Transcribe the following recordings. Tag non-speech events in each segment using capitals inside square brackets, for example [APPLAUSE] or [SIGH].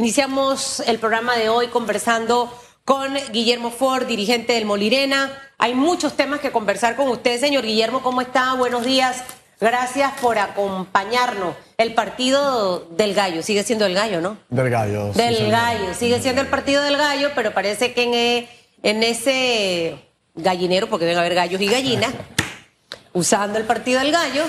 Iniciamos el programa de hoy conversando con Guillermo Ford, dirigente del Molirena. Hay muchos temas que conversar con usted, señor Guillermo. ¿Cómo está? Buenos días. Gracias por acompañarnos. El partido del gallo, sigue siendo el gallo, ¿no? Del gallo. Del gallo, sigue siendo el partido del gallo, pero parece que en, e- en ese gallinero, porque deben haber gallos y gallinas, usando el partido del gallo,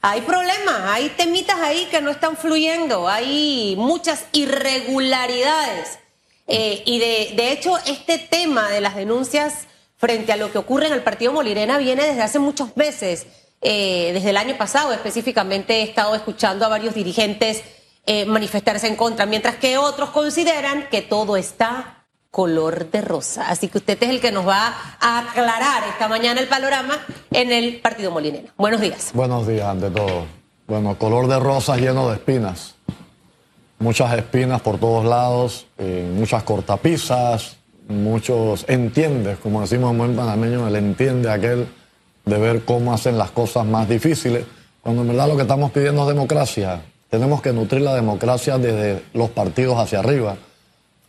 hay problemas, hay temitas ahí que no están fluyendo, hay muchas irregularidades. Eh, y de, de hecho, este tema de las denuncias frente a lo que ocurre en el partido Molirena viene desde hace muchos meses. Eh, desde el año pasado específicamente he estado escuchando a varios dirigentes eh, manifestarse en contra, mientras que otros consideran que todo está color de rosa. Así que usted es el que nos va a aclarar esta mañana el panorama en el partido Molinero. Buenos días. Buenos días, ante todo. Bueno, color de rosa lleno de espinas. Muchas espinas por todos lados, eh, muchas cortapisas, muchos entiendes, como decimos en buen panameño, el entiende aquel de ver cómo hacen las cosas más difíciles, cuando en verdad lo que estamos pidiendo es democracia. Tenemos que nutrir la democracia desde los partidos hacia arriba,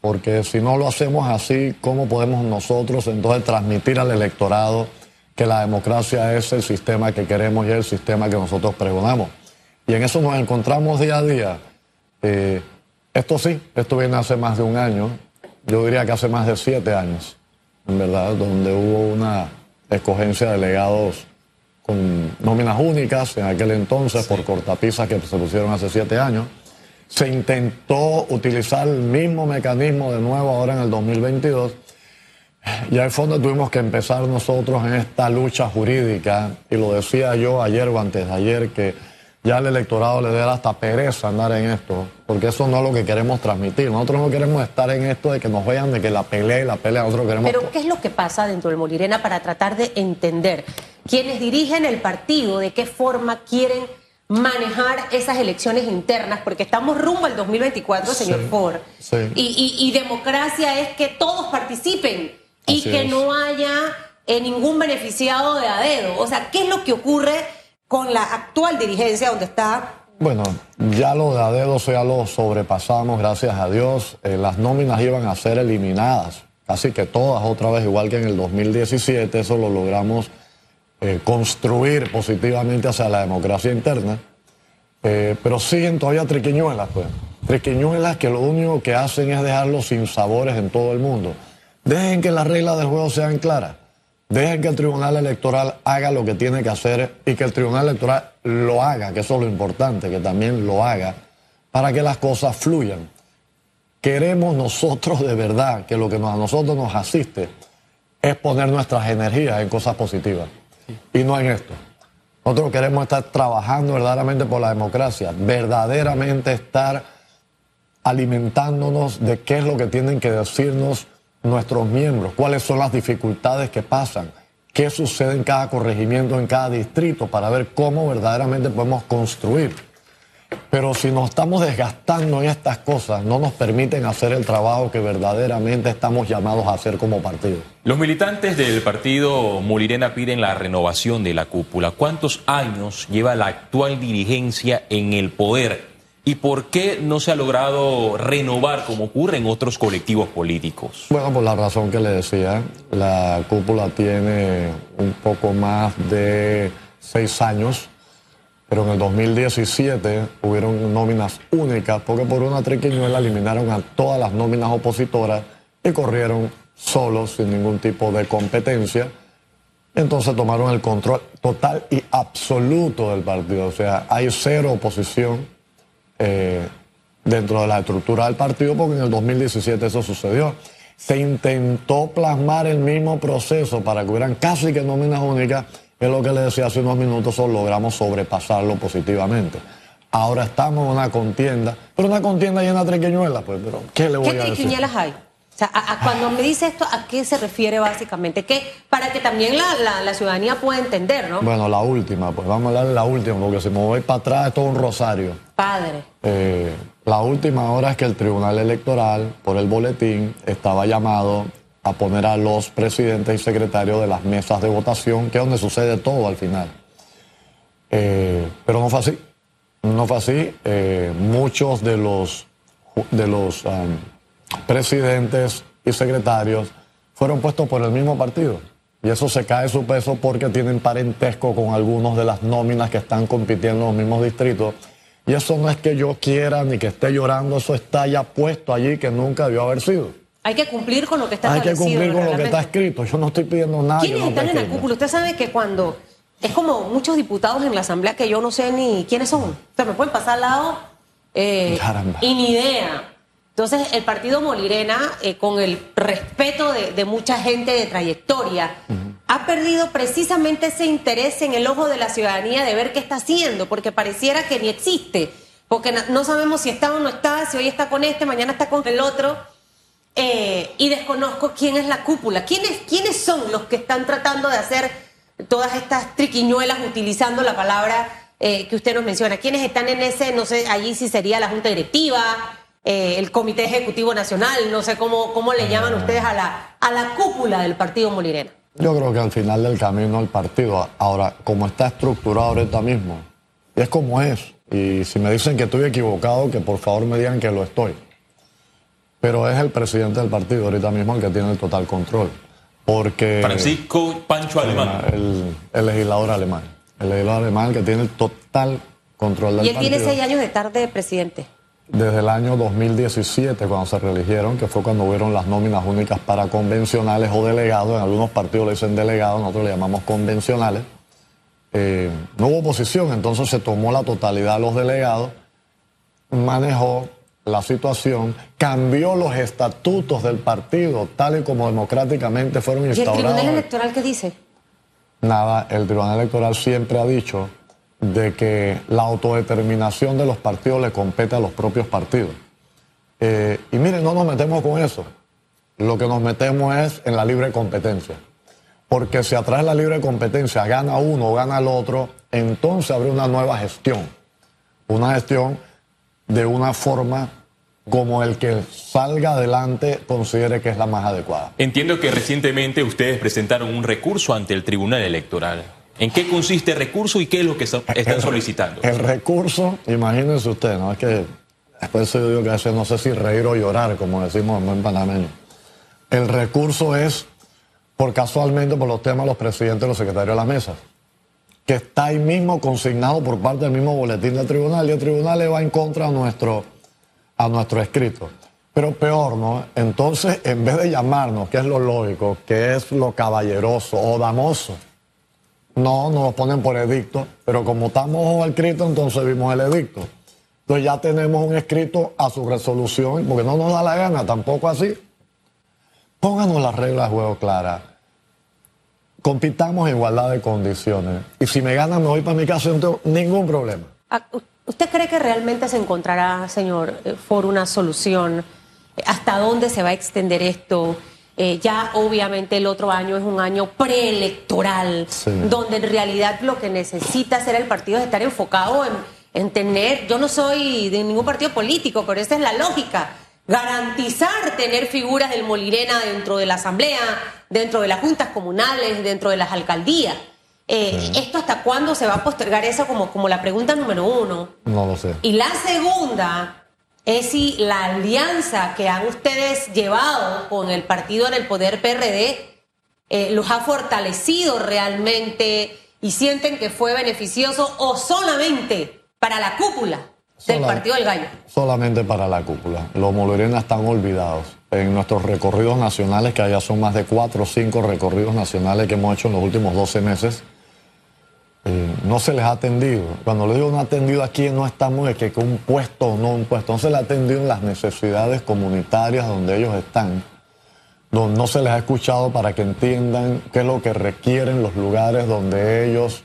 porque si no lo hacemos así, ¿cómo podemos nosotros entonces transmitir al electorado que la democracia es el sistema que queremos y es el sistema que nosotros pregonamos? Y en eso nos encontramos día a día. Eh, esto sí, esto viene hace más de un año, yo diría que hace más de siete años, en verdad, donde hubo una escogencia de delegados con nóminas únicas en aquel entonces por cortapisas que se pusieron hace siete años. Se intentó utilizar el mismo mecanismo de nuevo ahora en el 2022. Y al fondo tuvimos que empezar nosotros en esta lucha jurídica, y lo decía yo ayer o antes de ayer, que ya al electorado le dé hasta pereza andar en esto, porque eso no es lo que queremos transmitir. Nosotros no queremos estar en esto de que nos vean de que la pelea y la pelea, nosotros queremos... Pero ¿qué es lo que pasa dentro del Molirena para tratar de entender quiénes dirigen el partido, de qué forma quieren manejar esas elecciones internas? Porque estamos rumbo al 2024, señor Sí, Ford. sí. Y, y- y democracia es que todos participen y Así que es. no haya eh, ningún beneficiado de a dedo. O sea, ¿qué es lo que ocurre con la actual dirigencia donde está Bueno, ya lo de a dedo ya lo sobrepasamos, gracias a Dios. Eh, las nóminas iban a ser eliminadas, casi que todas otra vez, igual que en el 2017, eso lo logramos eh, construir positivamente hacia la democracia interna. Eh, pero siguen todavía triquiñuelas, pues. Triquiñuelas que lo único que hacen es dejarlos sin sabores en todo el mundo. Dejen que las reglas del juego sean claras. Dejen que el Tribunal Electoral haga lo que tiene que hacer y que el Tribunal Electoral lo haga, que eso es lo importante, que también lo haga, para que las cosas fluyan. Queremos nosotros de verdad que lo que a nosotros nos asiste es poner nuestras energías en cosas positivas y no en esto. Nosotros queremos estar trabajando verdaderamente por la democracia, verdaderamente estar alimentándonos de qué es lo que tienen que decirnos nuestros miembros, cuáles son las dificultades que pasan, qué sucede en cada corregimiento, en cada distrito, para ver cómo verdaderamente podemos construir. Pero si nos estamos desgastando en estas cosas, no nos permiten hacer el trabajo que verdaderamente estamos llamados a hacer como partido. Los militantes del partido Molirena piden la renovación de la cúpula. ¿Cuántos años lleva la actual dirigencia en el poder? ¿Y por qué no se ha logrado renovar como ocurre en otros colectivos políticos? Bueno, por la razón que le decía, la cúpula tiene un poco más de seis años, pero en el 2017 hubieron nóminas únicas porque por una triquiñuela eliminaron a todas las nóminas opositoras y corrieron solos sin ningún tipo de competencia. Entonces tomaron el control total y absoluto del partido. O sea, hay cero oposición eh, dentro de la estructura del partido, porque en el 2017 eso sucedió. Se intentó plasmar el mismo proceso para que hubieran casi que nóminas únicas, que es lo que le decía hace unos minutos, logramos sobrepasarlo positivamente. Ahora estamos en una contienda, pero una contienda llena de triquiñuelas, pues, pero ¿qué le voy ¿Qué a decir? triquiñuelas hay? O sea, a- a cuando me dice esto, ¿a qué se refiere básicamente? ¿Qué? Para que también la, la- la ciudadanía pueda entender, ¿no? Bueno, la última, pues vamos a hablar de la última, porque si me voy para atrás es todo un rosario. Padre. Eh, la última hora es que el Tribunal Electoral, por el boletín, estaba llamado a poner a los presidentes y secretarios de las mesas de votación, que es donde sucede todo al final. Eh, pero no fue así. No fue así. Eh, muchos de los de los um, presidentes y secretarios fueron puestos por el mismo partido. Y eso se cae su peso porque tienen parentesco con algunos de las nóminas que están compitiendo en los mismos distritos. Y eso no es que yo quiera ni que esté llorando, eso está ya puesto allí que nunca debió haber sido. Hay que cumplir con lo que está Hay que establecido cumplir en con el lo que está escrito. Yo no estoy pidiendo nada. que ¿Quiénes no están en escrito. cúpula? Usted sabe que cuando es como muchos diputados en la asamblea que yo no sé ni quiénes son. O sea, me pueden pasar al lado eh, y ni idea. Entonces, el partido Molirena, eh, con el respeto de, de mucha gente de trayectoria, ha perdido precisamente ese interés en el ojo de la ciudadanía de ver qué está haciendo, porque pareciera que ni existe, porque no sabemos si está o no está, si hoy está con este, mañana está con el otro. Eh, y desconozco quién es la cúpula. ¿Quiénes, ¿Quiénes son los que están tratando de hacer todas estas triquiñuelas utilizando la palabra eh, que usted nos menciona? ¿Quiénes están en ese, no sé, allí si sería la Junta Directiva, eh, el Comité Ejecutivo Nacional, no sé cómo, cómo le llaman ustedes a la, a la cúpula del Partido Molirena? Yo creo que al final del camino el partido, ahora, como está estructurado ahorita mismo, es como es. Y si me dicen que estoy equivocado, que por favor me digan que lo estoy. Pero es el presidente del partido ahorita mismo el que tiene el total control. Porque Francisco Pancho Alemán. el, el legislador alemán, el legislador alemán el que tiene el total control del Y él partido. tiene seis años de estar de presidente. Desde el año 2017, cuando se reeligieron, que fue cuando hubieron las nóminas únicas para convencionales o delegados, en algunos partidos le dicen delegados, nosotros le llamamos convencionales, eh, no hubo oposición, entonces se tomó la totalidad de los delegados, manejó la situación, cambió los estatutos del partido, tal y como democráticamente fueron ¿Y el instaurados. Tribunal Electoral qué dice? Nada, el Tribunal Electoral siempre ha dicho de que la autodeterminación de los partidos le compete a los propios partidos. Eh, y miren, no nos metemos con eso. Lo que nos metemos es en la libre competencia. Porque si atrás de la libre competencia gana uno o gana el otro, entonces habrá una nueva gestión. Una gestión de una forma como el que salga adelante considere que es la más adecuada. Entiendo que recientemente ustedes presentaron un recurso ante el Tribunal Electoral. ¿En qué consiste el recurso y qué es lo que están El- solicitando? El recurso, imagínense usted, ¿no? Es que después yo digo que a veces no sé si reír o llorar, como decimos en buen panameño. El recurso es, por casualmente, por los temas de los presidentes y los secretarios de las mesas, que está ahí mismo consignado por parte del mismo boletín del tribunal y el tribunal le va en contra a nuestro, a nuestro escrito. Pero peor, ¿no? Entonces, en vez de llamarnos, que es lo lógico, que es lo caballeroso o damoso, no, nos lo ponen por edicto, pero como estamos al escrito, entonces vimos el edicto. Entonces ya tenemos un escrito a su resolución, porque no nos da la gana, tampoco así. Pónganos las reglas de juego claras. Compitamos en igualdad de condiciones. Y si me ganan, me voy para mi casa, no tengo ningún problema. ¿Usted cree que realmente se encontrará, señor eh, Ford, una solución? Eh, ¿Hasta dónde se va a extender esto? Eh, ya obviamente el otro año es un año preelectoral, Sí. donde en realidad lo que necesita hacer el partido es estar enfocado en, en tener, yo no soy de ningún partido político, pero esa es la lógica, garantizar tener figuras del Molirena dentro de la asamblea, dentro de las juntas comunales, dentro de las alcaldías. Eh, ¿Esto hasta cuándo se va a postergar eso como, como la pregunta número uno? No lo sé. Y la segunda es si la alianza que han ustedes llevado con el partido en el poder PRD eh, los ha fortalecido realmente y sienten que fue beneficioso o solamente para la cúpula del Sola- Partido del Gallo. Solamente para la cúpula. Los molirenas están olvidados. En nuestros recorridos nacionales, que allá son más de cuatro o cinco recorridos nacionales que hemos hecho en los últimos 12 meses, no se les ha atendido. Cuando le digo no atendido aquí, no estamos de que, que un puesto o no un puesto. No se les ha atendido en las necesidades comunitarias donde ellos están, donde no se les ha escuchado para que entiendan qué es lo que requieren los lugares donde ellos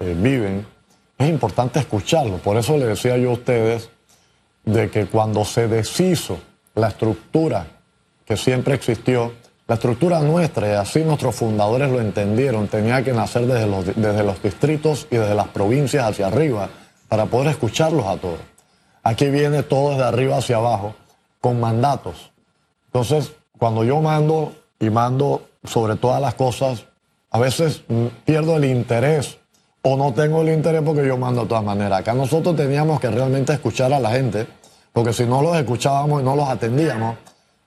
eh, viven. Es importante escucharlo. Por eso le decía yo a ustedes de que cuando se deshizo la estructura que siempre existió, la estructura nuestra, y así nuestros fundadores lo entendieron, tenía que nacer desde los, desde los distritos y desde las provincias hacia arriba para poder escucharlos a todos. Aquí viene todo desde arriba hacia abajo, con mandatos. Entonces, cuando yo mando y mando sobre todas las cosas, a veces pierdo el interés o no tengo el interés porque yo mando de todas maneras. Acá nosotros teníamos que realmente escuchar a la gente, Porque si no los escuchábamos y no los atendíamos,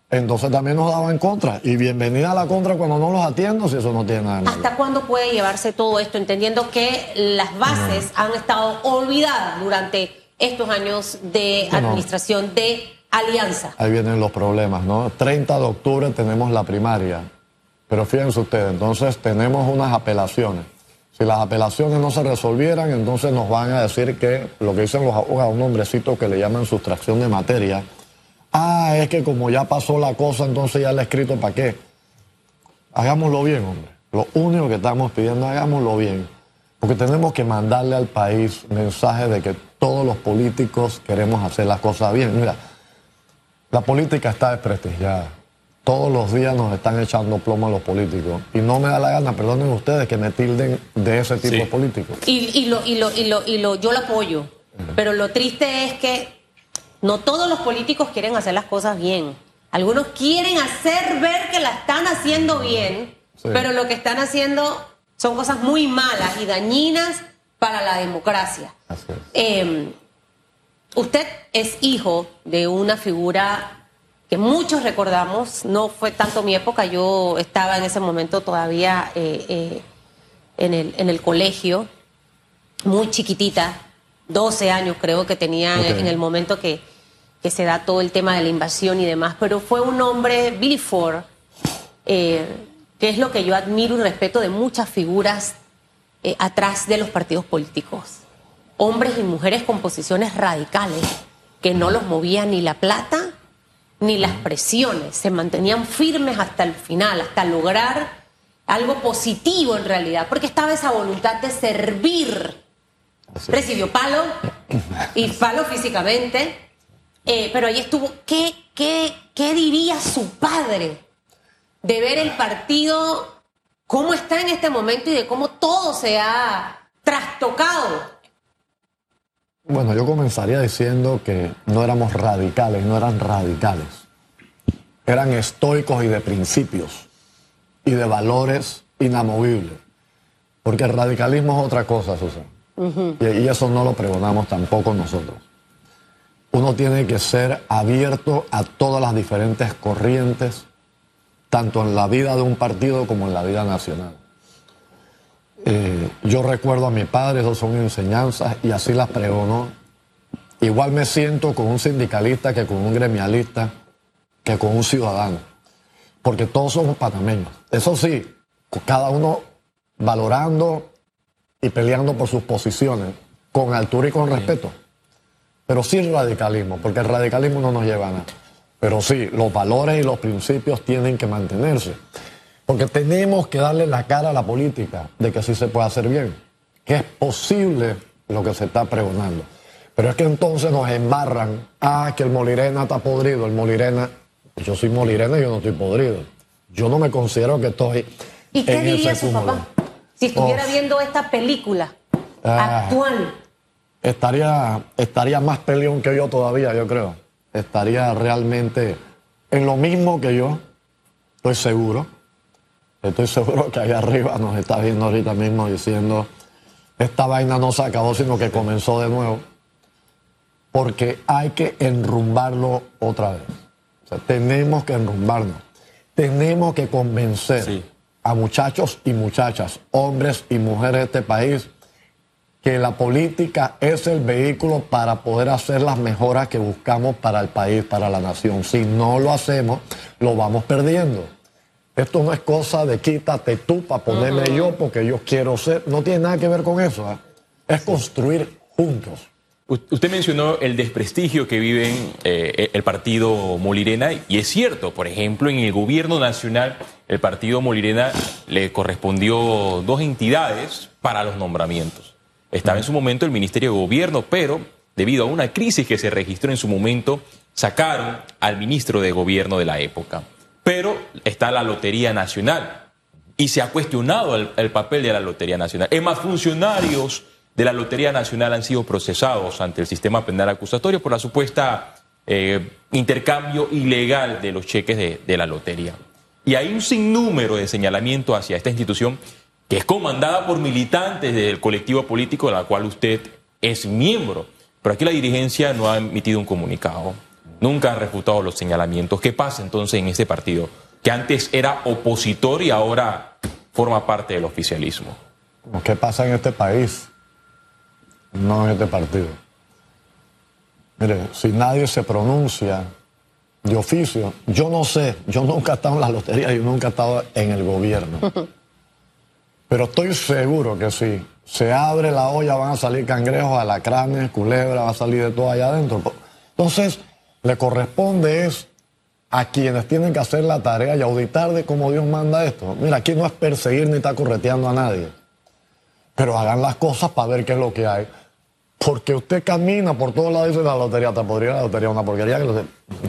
entonces también nos daban contra. Y bienvenida a la contra cuando no los atiendo, si eso no tiene nada de. ¿Hasta cuándo puede llevarse todo esto, entendiendo que las bases han estado olvidadas durante estos años de administración de alianza? Ahí vienen los problemas, ¿no? 30 de octubre tenemos la primaria. Pero fíjense ustedes, entonces tenemos unas apelaciones. Si las apelaciones no se resolvieran, entonces nos van a decir que lo que dicen los abogados, un nombrecito que le llaman sustracción de materia. Ah, es que como ya pasó la cosa, entonces ya le he escrito para qué. Hagámoslo bien, hombre. Lo único que estamos pidiendo, hagámoslo bien. Porque tenemos que mandarle al país mensaje de que todos los políticos queremos hacer las cosas bien. Mira, la política está desprestigiada. Todos los días nos están echando plomo a los políticos. Y no me da la gana, perdonen ustedes, que me tilden de ese tipo Sí. de políticos. Y, y lo, y, lo, y, lo, y lo, yo lo apoyo. Pero lo triste es que no todos los políticos quieren hacer las cosas bien. Algunos quieren hacer ver que la están haciendo bien, Sí. pero lo que están haciendo son cosas muy malas y dañinas para la democracia. Así es. Eh, usted es hijo de una figura que muchos recordamos, no fue tanto mi época, yo estaba en ese momento todavía eh, eh, en, el, en el colegio, muy chiquitita, 12 años creo que tenía en- el momento que, que se da todo el tema de la invasión y demás, pero fue un hombre, Billy Ford, eh, que es lo que yo admiro y respeto de muchas figuras eh, atrás de los partidos políticos. Hombres y mujeres con posiciones radicales que no los movía ni la plata ni las presiones, se mantenían firmes hasta el final, hasta lograr algo positivo en realidad, porque estaba esa voluntad de servir. Recibió palo y palo físicamente, eh, pero ahí estuvo. ¿Qué, qué, ¿Qué diría su padre de ver el partido, cómo está en este momento y de cómo todo se ha trastocado? Bueno, yo comenzaría diciendo que no éramos radicales, no eran radicales. Eran estoicos y de principios y de valores inamovibles. Porque el radicalismo es otra cosa, Susana. Y, y eso no lo pregonamos tampoco nosotros. Uno tiene que ser abierto a todas las diferentes corrientes, tanto en la vida de un partido como en la vida nacional. Eh, yo recuerdo a mi padre, esas son enseñanzas y así las pregonó. Igual me siento con un sindicalista que con un gremialista, que con un ciudadano, porque todos somos panameños. Eso sí, cada uno valorando y peleando por sus posiciones, con altura y con respeto. Pero sin radicalismo, porque el radicalismo no nos lleva a nada. Pero sí, los valores y los principios tienen que mantenerse. Porque tenemos que darle la cara a la política de que sí se puede hacer bien, que es posible lo que se está pregonando. Pero es que entonces nos embarran, ah, que el Molirena está podrido, el Molirena, yo soy Molirena y yo no estoy podrido. Yo no me considero que estoy ¿Y qué en diría ese su cúmulo. papá si estuviera viendo esta película Ah. actual? estaría, estaría más peleón que yo todavía, yo creo. Estaría realmente en lo mismo que yo, estoy seguro. Estoy seguro que allá arriba nos está viendo ahorita mismo diciendo, esta vaina no se acabó, sino que comenzó de nuevo. Porque hay que enrumbarlo otra vez. O sea, tenemos que enrumbarnos. Tenemos que convencer Sí. A muchachos y muchachas, hombres y mujeres de este país, que la política es el vehículo para poder hacer las mejoras que buscamos para el país, para la nación. Si no lo hacemos, lo vamos perdiendo. Esto no es cosa de quítate tú para ponerme yo porque yo quiero ser. No tiene nada que ver con eso. ¿ah? Es construir juntos. Usted mencionó el desprestigio que vive eh, el partido Molirena y es cierto, por ejemplo, en el gobierno nacional el partido Molirena le correspondió dos entidades para los nombramientos. Estaba en su momento el Ministerio de Gobierno, pero debido a una crisis que se registró en su momento, sacaron al ministro de Gobierno de la época. Pero está la Lotería Nacional y se ha cuestionado el, el papel de la Lotería Nacional. Es más, funcionarios de la Lotería Nacional han sido procesados ante el sistema penal acusatorio por la supuesta eh, intercambio ilegal de los cheques de, de la lotería. Y hay un sinnúmero de señalamientos hacia esta institución que es comandada por militantes del colectivo político de la cual usted es miembro. Pero aquí la dirigencia no ha emitido un comunicado, nunca ha refutado los señalamientos. ¿Qué pasa entonces en este partido? Que antes era opositor y ahora forma parte del oficialismo. ¿Qué pasa en este país? No en este partido. Mire, si nadie se pronuncia de oficio, yo no sé, yo nunca he estado en la lotería, yo nunca he estado en el gobierno. [LAUGHS] Pero estoy seguro que si se abre la olla van a salir cangrejos, alacranes, culebras, va a salir de todo allá adentro. Entonces, le corresponde es a quienes tienen que hacer la tarea y auditar de cómo Dios manda esto. Mira, aquí no es perseguir ni estar correteando a nadie. Pero hagan las cosas para ver qué es lo que hay. Porque usted camina por todos lados y dice la lotería, te podría la lotería una porquería.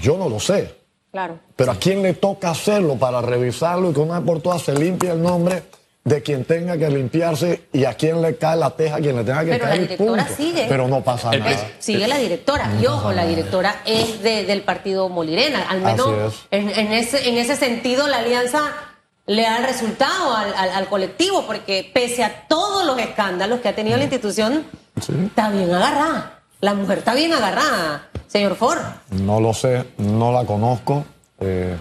Yo no lo sé. Claro. Pero a quién le toca hacerlo para revisarlo y que una vez por todas se limpie el nombre de quien tenga que limpiarse y a quién le cae la teja, a quien le tenga que Pero caer. la directora punto. sigue. Pero no pasa El nada. Sigue la directora. Y ojo, la directora es de- del partido Molirena. Al menos Así es. en, en ese, en ese sentido la alianza le da el resultado al, al- al colectivo, porque pese a todos los escándalos que ha tenido la institución, Sí. está bien agarrada. La mujer está bien agarrada, señor Ford. No lo sé, no la conozco, eh,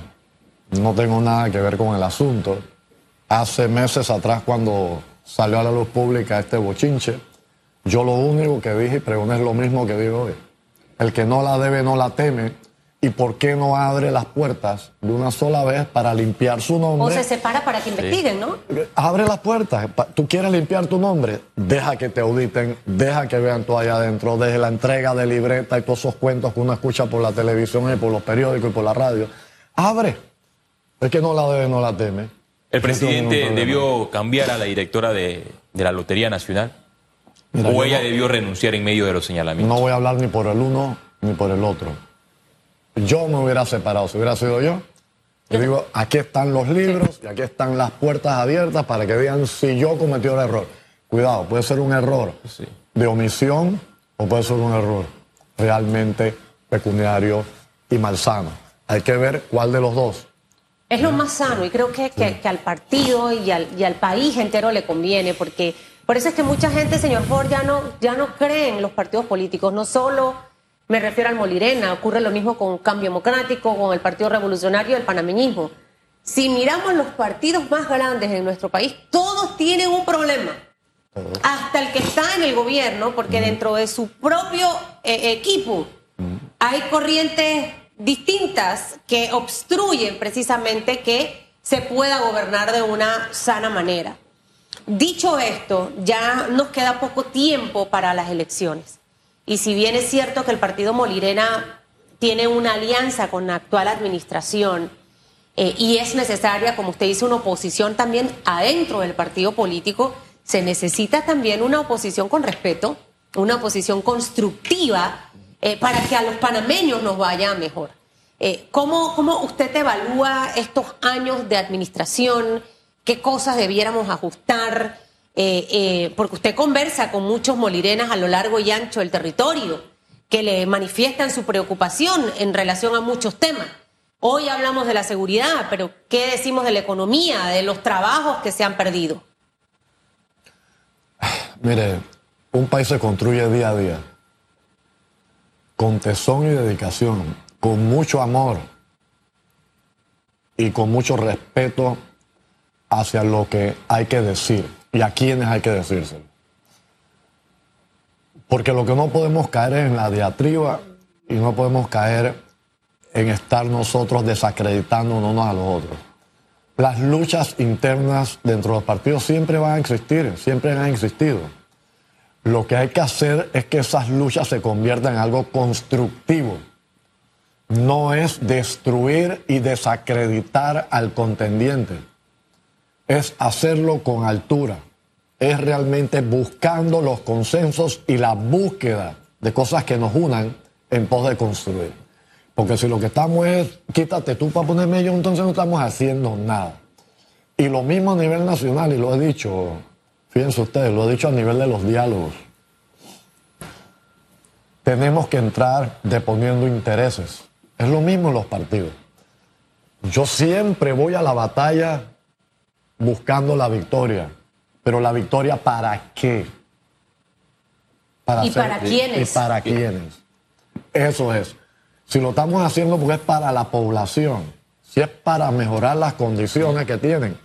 no tengo nada que ver con el asunto. Hace meses atrás, cuando salió a la luz pública este bochinche, yo lo único que dije y pregunté es lo mismo que digo hoy. El que no la debe no la teme. ¿Y por qué no abre las puertas de una sola vez para limpiar su O nombre? se separa para que investiguen, ¿no? Abre las puertas. Tú quieres limpiar tu nombre, deja que te auditen, deja que vean todo allá adentro, desde la entrega de libreta y todos esos cuentos que uno escucha por la televisión y por los periódicos y por la radio. Abre. Es que no la debe, no la teme. ¿El presidente debió cambiar a la directora de, de la Lotería Nacional? Mira, ¿O ella no- debió renunciar en medio de los señalamientos? No voy a hablar ni por el uno ni por el otro. Yo me hubiera separado, si hubiera sido yo. Yo digo, aquí están los libros y aquí están las puertas abiertas para que vean si yo cometí el error. Cuidado, puede ser un error Sí. de omisión o puede ser un error realmente pecuniario y malsano. Hay que ver cuál de los dos. Es lo más sano y creo que, que- que al partido y al, y al país entero le conviene, porque por eso es que mucha gente, señor Ford, ya no, ya no cree en los partidos políticos. No solo me refiero al Molirena, ocurre lo mismo con Cambio Democrático, con el Partido Revolucionario y el panameñismo. Si miramos los partidos más grandes en nuestro país, todos tienen un problema. Hasta el que está en el gobierno, porque dentro de su propio eh, equipo hay corrientes distintas que obstruyen precisamente que se pueda gobernar de una sana manera. Dicho esto, ya nos queda poco tiempo para las elecciones. Y si bien es cierto que el partido Molirena tiene una alianza con la actual administración eh, y es necesaria, como usted dice, una oposición también adentro del partido político, se necesita también una oposición con respeto, una oposición constructiva eh, para que a los panameños nos vaya mejor. Eh, ¿cómo, ¿Cómo usted evalúa estos años de administración? ¿Qué cosas debiéramos ajustar? Eh, eh, porque usted conversa con muchos molirenas a lo largo y ancho del territorio que le manifiestan su preocupación en relación a muchos temas. Hoy hablamos de la seguridad, pero ¿qué decimos de la economía, de los trabajos que se han perdido? [SIGHS] Mire, un país se construye día a día, con tesón y dedicación, con mucho amor y con mucho respeto hacia lo que hay que decir y a quienes hay que decírselo. Porque lo que no podemos caer es en la diatriba y no podemos caer en estar nosotros desacreditándonos unos a los otros. Las luchas internas dentro de los partidos siempre van a existir, siempre han existido. Lo que hay que hacer es que esas luchas se conviertan en algo constructivo. No es destruir y desacreditar al contendiente. Es hacerlo con altura. Es realmente buscando los consensos y la búsqueda de cosas que nos unan en pos de construir. Porque si lo que estamos es, quítate tú para ponerme yo, entonces no estamos haciendo nada. Y lo mismo a nivel nacional, y lo he dicho, fíjense ustedes, lo he dicho a nivel de los diálogos. Tenemos que entrar deponiendo intereses. Es lo mismo en los partidos. Yo siempre voy a la batalla buscando la victoria. Pero la victoria para qué? ¿Y hacer- para quiénes? ¿Y para quiénes? Eso es. Si lo estamos haciendo porque es para la población, si es para mejorar las condiciones que tienen.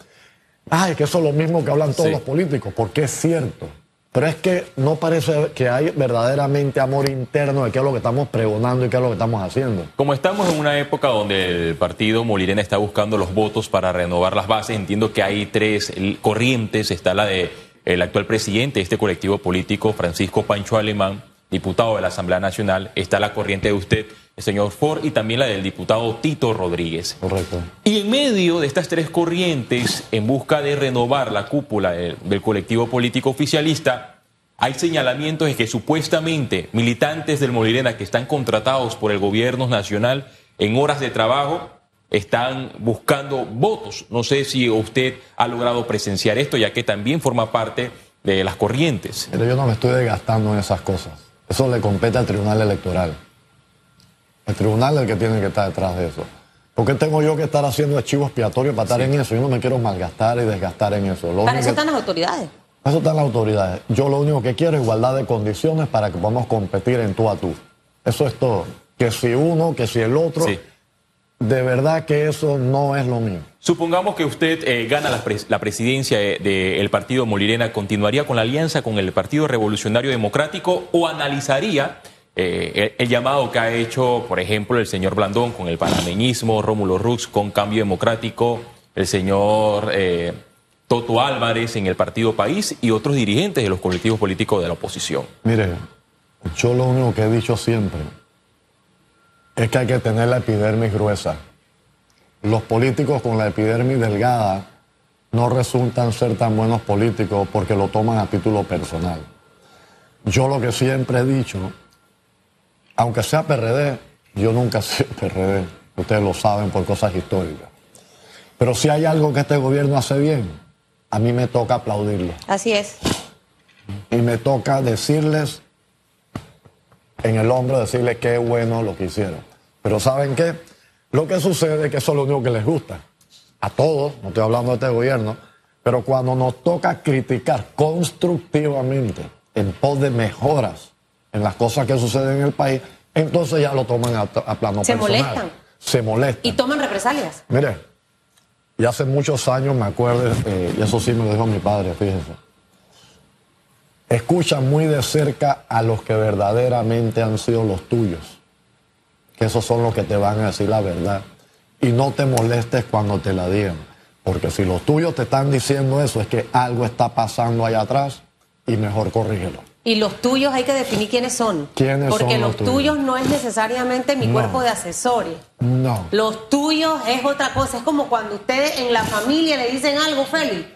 Ay, que eso es lo mismo que hablan todos Sí. los políticos, porque es cierto. Pero es que no parece que hay verdaderamente amor interno de qué es lo que estamos pregonando y qué es lo que estamos haciendo. Como estamos en una época donde el partido Molirena está buscando los votos para renovar las bases, entiendo que hay tres corrientes. Está la de el actual presidente de este colectivo político, Francisco Pancho Alemán, diputado de la Asamblea Nacional. Está la corriente de usted, el señor Ford, y también la del diputado Tito Rodríguez. Correcto. Y en medio de estas tres corrientes, en busca de renovar la cúpula del, del colectivo político oficialista, hay señalamientos de que supuestamente militantes del Molirena que están contratados por el gobierno nacional en horas de trabajo están buscando votos. No sé si usted ha logrado presenciar esto, ya que también forma parte de las corrientes. Pero yo no me estoy desgastando en esas cosas. Eso le compete al Tribunal Electoral. El tribunal es el que tiene que estar detrás de eso. ¿Por qué tengo yo que estar haciendo archivos expiatorios para estar en eso? Yo no me quiero malgastar y desgastar en eso. Lo Para eso que- están las autoridades. para eso están las autoridades. Yo lo único que quiero es igualdad de condiciones para que podamos competir en tú a tú. Eso es todo. Que si uno, que si el otro, Sí. De verdad que eso no es lo mío. Supongamos que usted eh, gana la, pres- la presidencia de- del partido Molirena, ¿continuaría con la alianza con el Partido Revolucionario Democrático o analizaría eh, el, el llamado que ha hecho, por ejemplo, el señor Blandón con el panameñismo, Rómulo Rux con Cambio Democrático, el señor eh, Toto Álvarez en el Partido País y otros dirigentes de los colectivos políticos de la oposición? Mire, yo lo único que he dicho siempre es que hay que tener la epidermis gruesa. Los políticos con la epidermis delgada no resultan ser tan buenos políticos porque lo toman a título personal. Yo lo que siempre he dicho, aunque sea PRD, yo nunca [LAUGHS] he sido PRD, ustedes lo saben por cosas históricas. Pero si hay algo que este gobierno hace bien, a mí me toca aplaudirlo Así es. y me toca decirles en el hombro, decirles qué bueno lo que hicieron. Pero ¿saben qué? Lo que sucede es que eso es lo único que les gusta. A todos, no estoy hablando de este gobierno, pero cuando nos toca criticar constructivamente en pos de mejoras en las cosas que suceden en el país, entonces ya lo toman a, a plano Se personal. molestan. Se molestan. Y toman represalias. Mire, y hace muchos años me acuerdo, eh, y eso sí me lo dijo mi padre, fíjense. Escucha muy de cerca a los que verdaderamente han sido los tuyos, que esos son los que te van a decir la verdad. Y no te molestes cuando te la digan, porque si los tuyos te están diciendo eso, es que algo está pasando allá atrás y mejor corrígelo. Y los tuyos hay que definir quiénes son. ¿Quiénes Porque son los los tuyos? tuyos no es necesariamente mi No. cuerpo de asesores. No. Los tuyos es otra cosa. Es como cuando ustedes en la familia le dicen algo, Félix.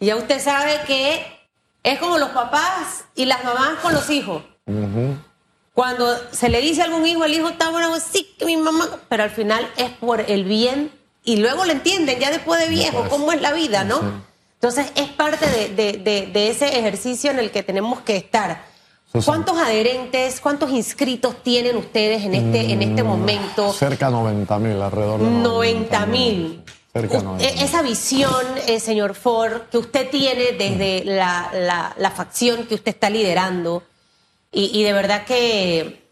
Y ya usted sabe que es como los papás y las mamás con los hijos. Cuando se le dice a algún hijo, el hijo está bueno, sí, que mi mamá. Pero al final es por el bien. Y luego lo entienden ya después de viejo, cómo es la vida, ¿no? Entonces es parte de, de- de- de ese ejercicio en el que tenemos que estar. Sí, sí. ¿Cuántos adherentes, cuántos inscritos tienen ustedes en este, en este momento? Cerca de 90 mil, alrededor de 90 mil. Cerca de 90 e, Esa visión, eh, señor Ford, que usted tiene desde la, la- la facción que usted está liderando, y, y de verdad que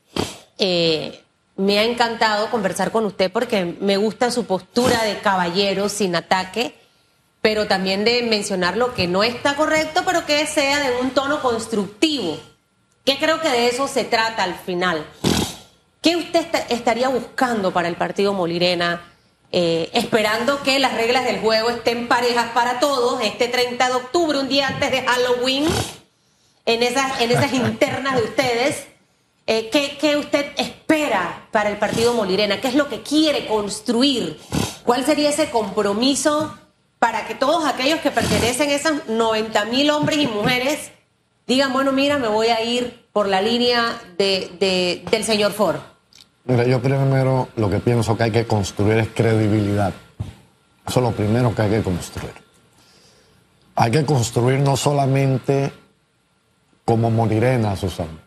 eh, me ha encantado conversar con usted porque me gusta su postura de caballero sin ataque, pero también de mencionar lo que no está correcto, pero que sea de un tono constructivo. Que creo que de eso se trata al final. ¿Qué usted esta- estaría buscando para el partido Molirena? Eh, esperando que las reglas del juego estén parejas para todos este 30 de octubre, un día antes de Halloween, en esas, en esas internas de ustedes. Eh, ¿qué, qué usted espera para el partido Molirena? ¿Qué es lo que quiere construir? ¿Cuál sería ese compromiso para que todos aquellos que pertenecen a esos 90 mil hombres y mujeres digan, bueno, mira, me voy a ir por la línea de- de- del señor Ford? Mira, yo primero lo que pienso que hay que construir es credibilidad. Eso es lo primero que hay que construir. Hay que construir no solamente como Morirena, Susana.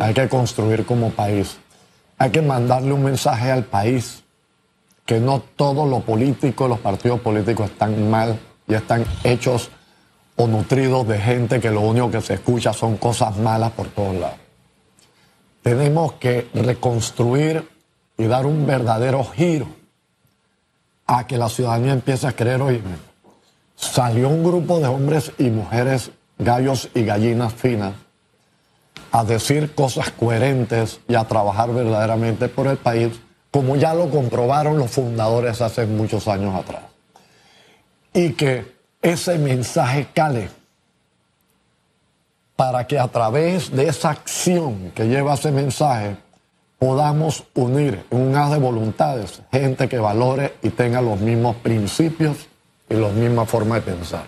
Hay que construir como país. Hay que mandarle un mensaje al país que no todo lo político, los partidos políticos están mal y están hechos o nutridos de gente que lo único que se escucha son cosas malas por todos lados. Tenemos que reconstruir y dar un verdadero giro a que la ciudadanía empiece a creer, oye, salió un grupo de hombres y mujeres, gallos y gallinas finas, a decir cosas coherentes y a trabajar verdaderamente por el país, como ya lo comprobaron los fundadores hace muchos años atrás. Y que ese mensaje cale para que a través de esa acción que lleva ese mensaje podamos unir en un haz de voluntades gente que valore y tenga los mismos principios y las mismas formas de pensar.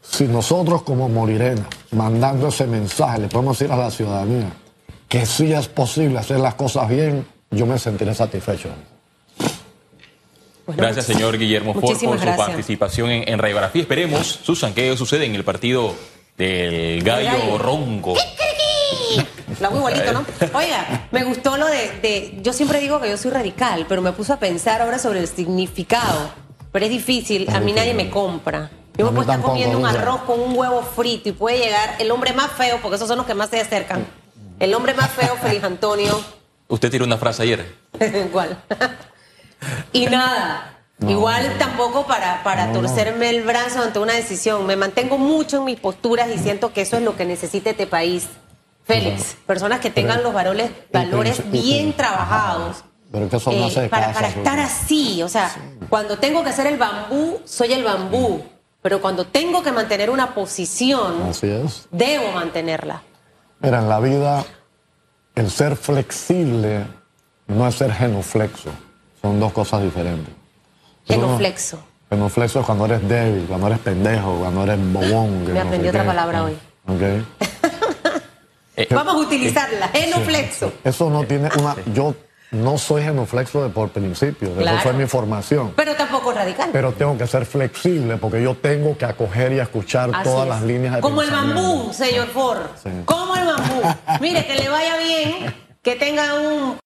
Si nosotros como Molirena, mandando ese mensaje, le podemos decir a la ciudadanía que sí es posible hacer las cosas bien, yo me sentiré satisfecho. Bueno, gracias, señor Guillermo Ford, por su participación en, en Radiografía. Esperemos, Susan, qué sucede en el partido del gallo, ronco. La muy igualito, ¿no? [LAUGHS] Oiga, me gustó lo de, de, Yo siempre digo que yo soy radical, pero me puso a pensar ahora sobre el significado. Pero es difícil, a mí nadie me compra. Yo me puedo estar comiendo un arroz con un huevo frito y puede llegar el hombre más feo, porque esos son los que más se acercan. El hombre más feo, Feliz Antonio. Usted tiró una frase ayer. [LAUGHS] ¿Cuál? [LAUGHS] y nada. Igual tampoco para, para torcerme el brazo ante una decisión. Me mantengo mucho en mis posturas y siento que eso es lo que necesita este país. Félix, personas que tengan los valores, valores bien trabajados. Pero que eso no eh, para, para estar así, o sea, cuando tengo que hacer el bambú, soy el bambú. Pero cuando tengo que mantener una posición, debo mantenerla. Mira, en la vida, el ser flexible no es ser genuflexo. Son dos cosas diferentes. Genuflexo. genuflexo es cuando eres débil, cuando eres pendejo, cuando eres bobón. Me aprendí otra palabra ah, hoy. Ok. [LAUGHS] Eh, Vamos a utilizarla, genuflexo. Eso no tiene una. Yo no soy genuflexo de por principio, eso fue mi formación. Pero tampoco radical. Pero tengo que ser flexible porque yo tengo que acoger y escuchar todas las líneas de Como el bambú, señor Ford. Como el bambú. Mire, que le vaya bien, que tenga un